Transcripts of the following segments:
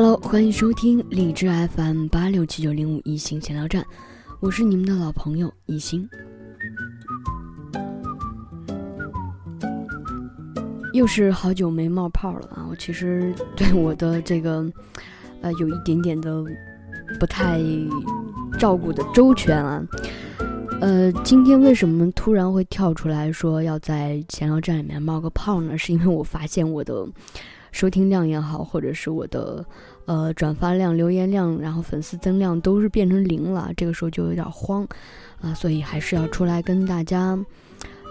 Hello，欢迎收听荔枝 FM 八六七九零五一星闲聊站，我是你们的老朋友一星。又是好久没冒泡了啊！我其实对我的这个呃有一点点的不太照顾的周全啊。呃，今天为什么突然会跳出来说要在闲聊站里面冒个泡呢？是因为我发现我的收听量也好，或者是我的呃转发量、留言量，然后粉丝增量都是变成零了，这个时候就有点慌啊，所以还是要出来跟大家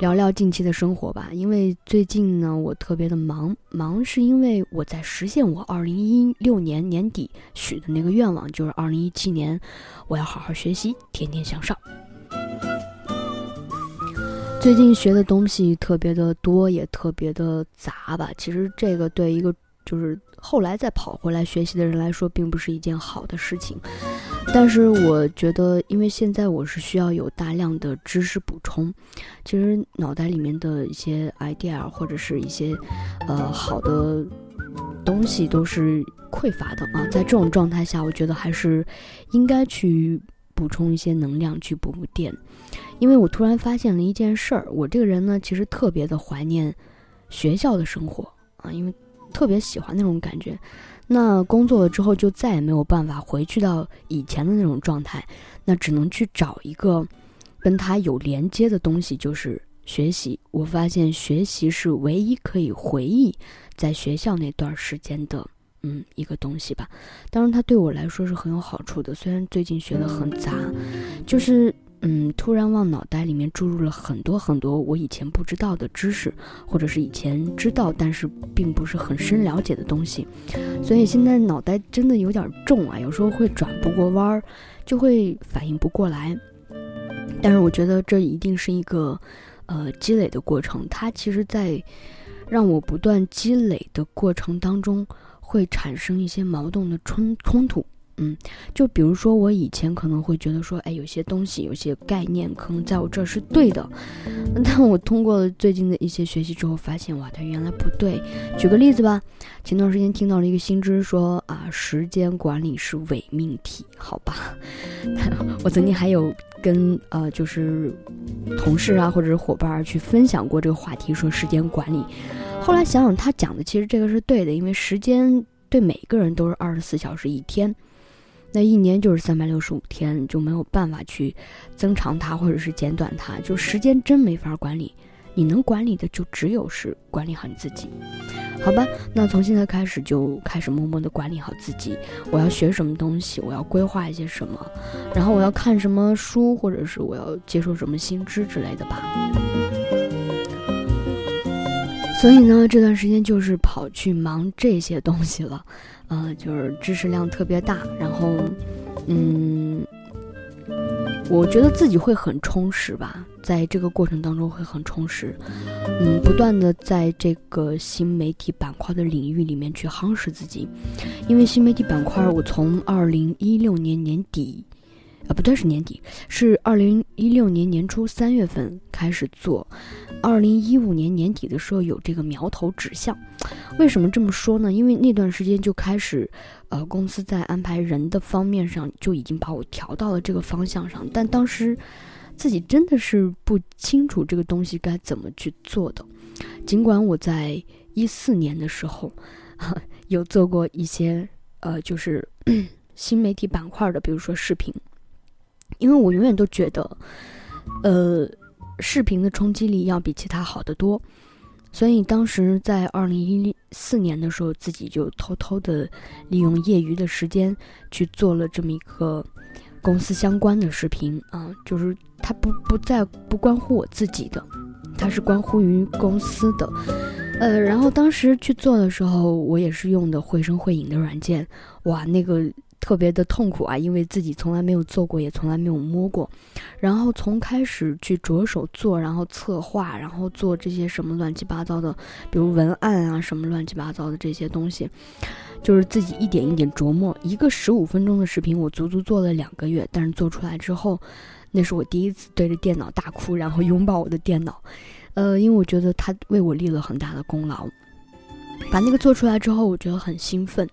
聊聊近期的生活吧。因为最近呢，我特别的忙，忙是因为我在实现我二零一六年年底许的那个愿望，就是二零一七年我要好好学习，天天向上。最近学的东西特别的多，也特别的杂吧。其实这个对一个就是后来再跑回来学习的人来说，并不是一件好的事情。但是我觉得，因为现在我是需要有大量的知识补充，其实脑袋里面的一些 idea 或者是一些呃好的东西都是匮乏的啊。在这种状态下，我觉得还是应该去补充一些能量，去补补电。因为我突然发现了一件事儿，我这个人呢，其实特别的怀念学校的生活啊，因为特别喜欢那种感觉。那工作了之后，就再也没有办法回去到以前的那种状态，那只能去找一个跟他有连接的东西，就是学习。我发现学习是唯一可以回忆在学校那段时间的，嗯，一个东西吧。当然，它对我来说是很有好处的。虽然最近学的很杂，就是。嗯，突然往脑袋里面注入了很多很多我以前不知道的知识，或者是以前知道但是并不是很深了解的东西，所以现在脑袋真的有点重啊，有时候会转不过弯儿，就会反应不过来。但是我觉得这一定是一个呃积累的过程，它其实，在让我不断积累的过程当中，会产生一些矛盾的冲冲突。嗯，就比如说我以前可能会觉得说，哎，有些东西、有些概念可能在我这儿是对的，但我通过最近的一些学习之后，发现哇，它原来不对。举个例子吧，前段时间听到了一个新知，说啊，时间管理是伪命题，好吧？我曾经还有跟呃，就是同事啊，或者是伙伴去分享过这个话题，说时间管理。后来想想，他讲的其实这个是对的，因为时间对每个人都是二十四小时一天。那一年就是三百六十五天，就没有办法去增长它或者是减短它，就时间真没法管理。你能管理的就只有是管理好你自己，好吧？那从现在开始就开始默默的管理好自己。我要学什么东西，我要规划一些什么，然后我要看什么书，或者是我要接受什么新知之类的吧。所以呢，这段时间就是跑去忙这些东西了。呃，就是知识量特别大，然后，嗯，我觉得自己会很充实吧，在这个过程当中会很充实，嗯，不断的在这个新媒体板块的领域里面去夯实自己，因为新媒体板块，我从二零一六年年底，啊，不对，是年底，是二零一六年年初三月份开始做。二零一五年年底的时候有这个苗头指向，为什么这么说呢？因为那段时间就开始，呃，公司在安排人的方面上就已经把我调到了这个方向上，但当时自己真的是不清楚这个东西该怎么去做的。尽管我在一四年的时候有做过一些呃，就是 新媒体板块的，比如说视频，因为我永远都觉得，呃。视频的冲击力要比其他好得多，所以当时在二零一四年的时候，自己就偷偷的利用业余的时间去做了这么一个公司相关的视频啊，就是它不不再不关乎我自己的，它是关乎于公司的，呃，然后当时去做的时候，我也是用的绘声绘影的软件，哇，那个。特别的痛苦啊，因为自己从来没有做过，也从来没有摸过。然后从开始去着手做，然后策划，然后做这些什么乱七八糟的，比如文案啊，什么乱七八糟的这些东西，就是自己一点一点琢磨。一个十五分钟的视频，我足足做了两个月。但是做出来之后，那是我第一次对着电脑大哭，然后拥抱我的电脑。呃，因为我觉得他为我立了很大的功劳。把那个做出来之后，我觉得很兴奋。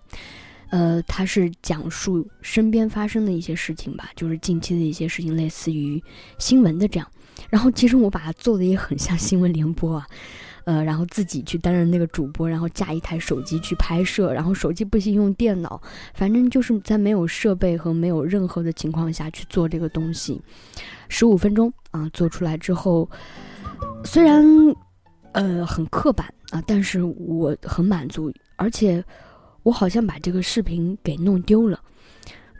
呃，它是讲述身边发生的一些事情吧，就是近期的一些事情，类似于新闻的这样。然后其实我把它做的也很像新闻联播啊。呃，然后自己去担任那个主播，然后架一台手机去拍摄，然后手机不行用电脑，反正就是在没有设备和没有任何的情况下去做这个东西，十五分钟啊，做出来之后，虽然呃很刻板啊，但是我很满足，而且我好像把这个视频给弄丢了，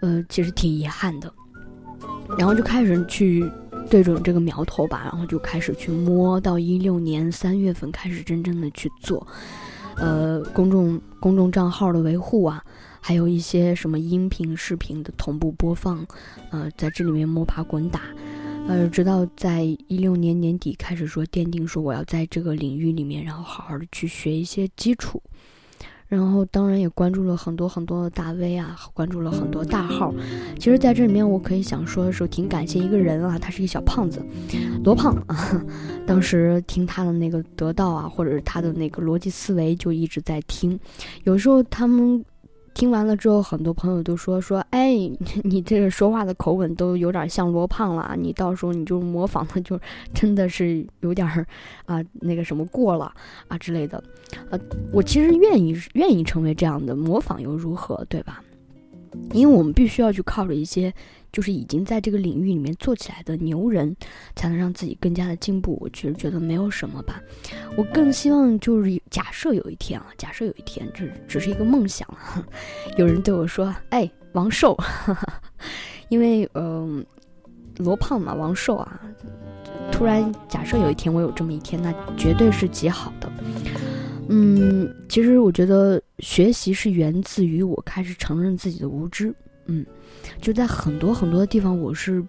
呃，其实挺遗憾的，然后就开始去。对准这个苗头吧，然后就开始去摸，到一六年三月份开始真正的去做，呃，公众公众账号的维护啊，还有一些什么音频、视频的同步播放，呃，在这里面摸爬滚打，呃，直到在一六年年底开始说奠定说我要在这个领域里面，然后好好的去学一些基础。然后当然也关注了很多很多的大 V 啊，关注了很多大号。其实，在这里面我可以想说的时候，挺感谢一个人啊，他是一个小胖子，罗胖啊。当时听他的那个得到啊，或者是他的那个逻辑思维，就一直在听。有时候他们。听完了之后，很多朋友都说说，哎，你这个说话的口吻都有点像罗胖了，你到时候你就模仿的就真的是有点儿啊那个什么过了啊之类的，呃，我其实愿意愿意成为这样的模仿又如何，对吧？因为我们必须要去靠着一些。就是已经在这个领域里面做起来的牛人，才能让自己更加的进步。我其实觉得没有什么吧，我更希望就是假设有一天啊，假设有一天，这只是一个梦想。有人对我说：“哎，王瘦，因为嗯，罗胖嘛，王瘦啊。”突然假设有一天我有这么一天，那绝对是极好的。嗯，其实我觉得学习是源自于我开始承认自己的无知。嗯。就在很多很多的地方，我是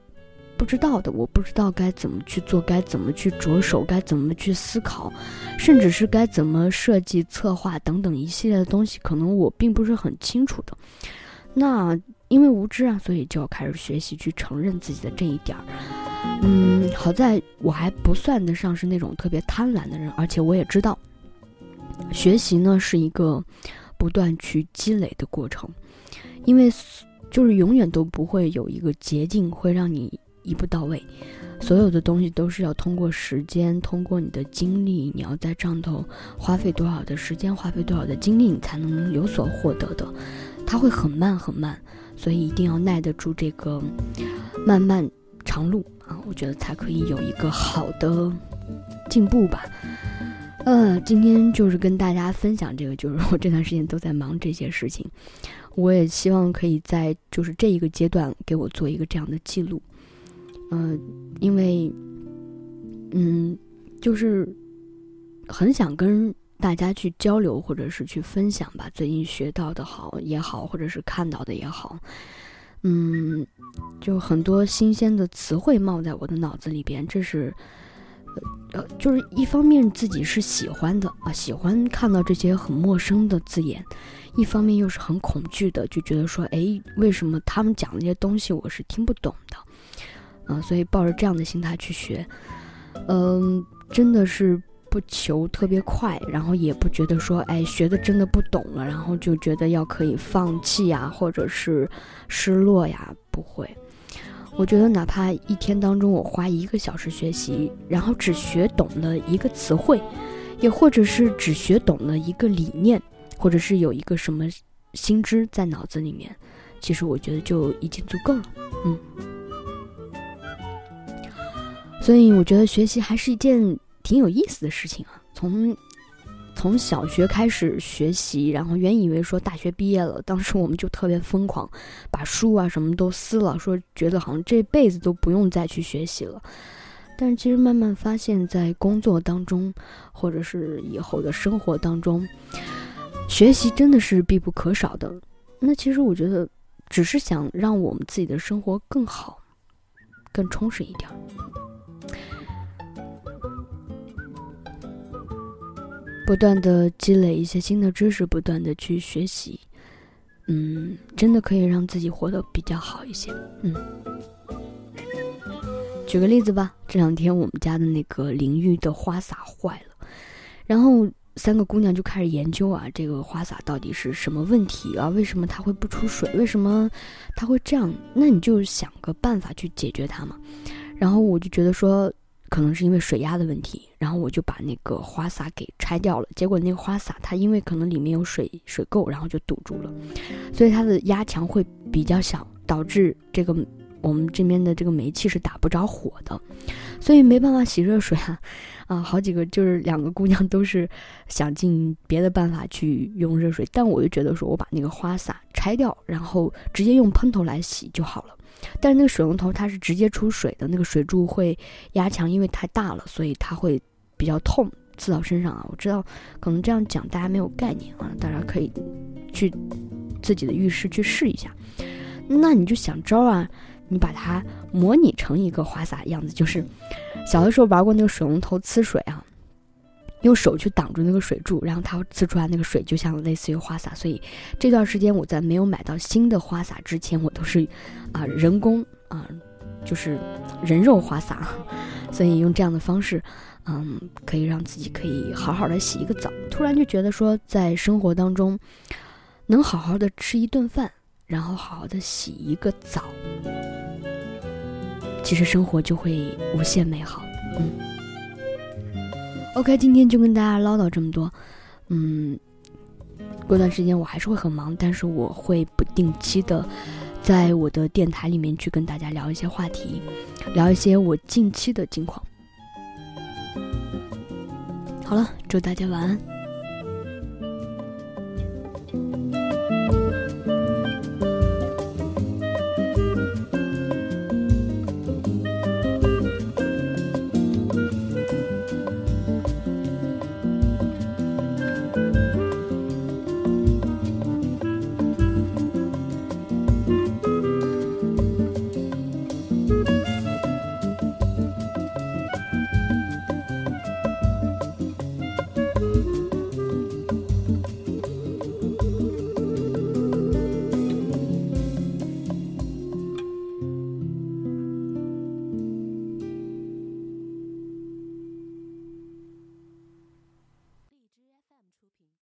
不知道的。我不知道该怎么去做，该怎么去着手，该怎么去思考，甚至是该怎么设计、策划等等一系列的东西，可能我并不是很清楚的。那因为无知啊，所以就要开始学习，去承认自己的这一点儿。嗯，好在我还不算得上是那种特别贪婪的人，而且我也知道，学习呢是一个不断去积累的过程，因为。就是永远都不会有一个捷径会让你一步到位，所有的东西都是要通过时间，通过你的精力，你要在上头花费多少的时间，花费多少的精力，你才能有所获得的。它会很慢很慢，所以一定要耐得住这个漫漫长路啊！我觉得才可以有一个好的进步吧。呃，今天就是跟大家分享这个，就是我这段时间都在忙这些事情。我也希望可以在就是这一个阶段给我做一个这样的记录，嗯，因为，嗯，就是很想跟大家去交流或者是去分享吧，最近学到的好也好，或者是看到的也好，嗯，就很多新鲜的词汇冒在我的脑子里边，这是，呃，就是一方面自己是喜欢的啊，喜欢看到这些很陌生的字眼。一方面又是很恐惧的，就觉得说，哎，为什么他们讲那些东西我是听不懂的，嗯，所以抱着这样的心态去学，嗯，真的是不求特别快，然后也不觉得说，哎，学的真的不懂了，然后就觉得要可以放弃呀，或者是失落呀，不会。我觉得哪怕一天当中我花一个小时学习，然后只学懂了一个词汇，也或者是只学懂了一个理念。或者是有一个什么心知在脑子里面，其实我觉得就已经足够了，嗯。所以我觉得学习还是一件挺有意思的事情啊。从从小学开始学习，然后原以为说大学毕业了，当时我们就特别疯狂，把书啊什么都撕了，说觉得好像这辈子都不用再去学习了。但是其实慢慢发现，在工作当中，或者是以后的生活当中。学习真的是必不可少的。那其实我觉得，只是想让我们自己的生活更好、更充实一点。不断的积累一些新的知识，不断的去学习，嗯，真的可以让自己活得比较好一些。嗯，举个例子吧，这两天我们家的那个淋浴的花洒坏了，然后。三个姑娘就开始研究啊，这个花洒到底是什么问题啊？为什么它会不出水？为什么它会这样？那你就想个办法去解决它嘛。然后我就觉得说，可能是因为水压的问题，然后我就把那个花洒给拆掉了。结果那个花洒它因为可能里面有水水垢，然后就堵住了，所以它的压强会比较小，导致这个。我们这边的这个煤气是打不着火的，所以没办法洗热水啊，啊，好几个就是两个姑娘都是想尽别的办法去用热水，但我就觉得说我把那个花洒拆掉，然后直接用喷头来洗就好了。但是那个水龙头它是直接出水的，那个水柱会压强，因为太大了，所以它会比较痛，刺到身上啊。我知道可能这样讲大家没有概念啊，大家可以去自己的浴室去试一下。那你就想招啊。你把它模拟成一个花洒样子，就是小的时候玩过那个水龙头呲水啊，用手去挡住那个水柱，然后它呲出来那个水就像类似于花洒。所以这段时间我在没有买到新的花洒之前，我都是啊人工啊，就是人肉花洒。所以用这样的方式，嗯，可以让自己可以好好的洗一个澡。突然就觉得说，在生活当中能好好的吃一顿饭，然后好好的洗一个澡。其实生活就会无限美好，嗯。OK，今天就跟大家唠叨这么多，嗯。过段时间我还是会很忙，但是我会不定期的在我的电台里面去跟大家聊一些话题，聊一些我近期的近况。好了，祝大家晚安。